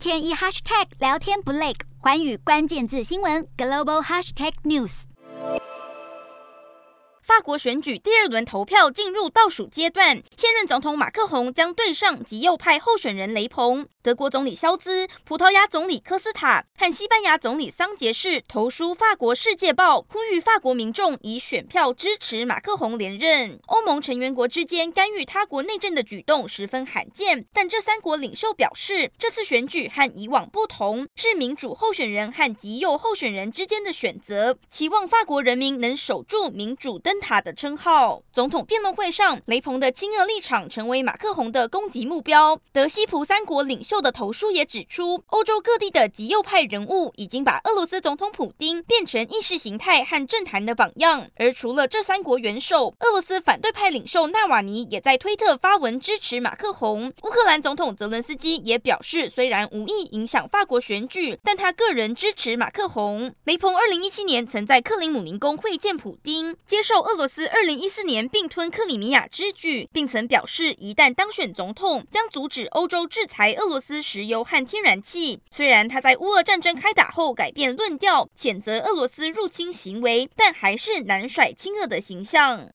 天一 hashtag 聊天不累，环宇关键字新闻 global hashtag news。法国选举第二轮投票进入倒数阶段，现任总统马克宏将对上极右派候选人雷鹏。德国总理肖兹、葡萄牙总理科斯塔和西班牙总理桑杰士投书法国《世界报》，呼吁法国民众以选票支持马克宏连任。欧盟成员国之间干预他国内政的举动十分罕见，但这三国领袖表示，这次选举和以往不同，是民主候选人和极右候选人之间的选择，期望法国人民能守住民主灯塔的称号。总统辩论会上，雷朋的亲俄立场成为马克宏的攻击目标。德西葡三国领袖袖的投书也指出，欧洲各地的极右派人物已经把俄罗斯总统普丁变成意识形态和政坛的榜样。而除了这三国元首，俄罗斯反对派领袖纳瓦尼也在推特发文支持马克宏。乌克兰总统泽伦斯基也表示，虽然无意影响法国选举，但他个人支持马克宏。雷朋二零一七年曾在克里姆林宫会见普丁，接受俄罗斯。二零一四年并吞克里米亚之举，并曾表示，一旦当选总统，将阻止欧洲制裁俄罗斯石油和天然气。虽然他在乌俄战争开打后改变论调，谴责俄罗斯入侵行为，但还是难甩亲俄的形象。